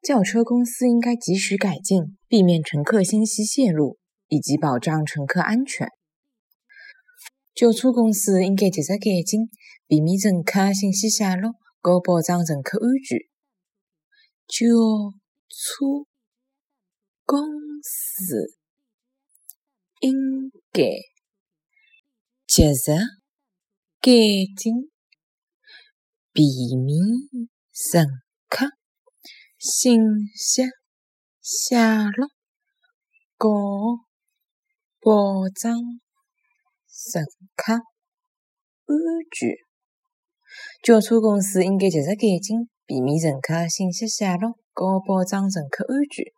轿车公司应该及时改进，避免乘客信息泄露，以及保障乘客安全。轿车公司应该及时改进，避免乘客信息泄露，和保障乘客安全。轿车公司应该及时改进，避免乘信息泄露，和保障乘客安全。轿车公司应该及时改进，避免乘客信息泄露，和保障乘客安全。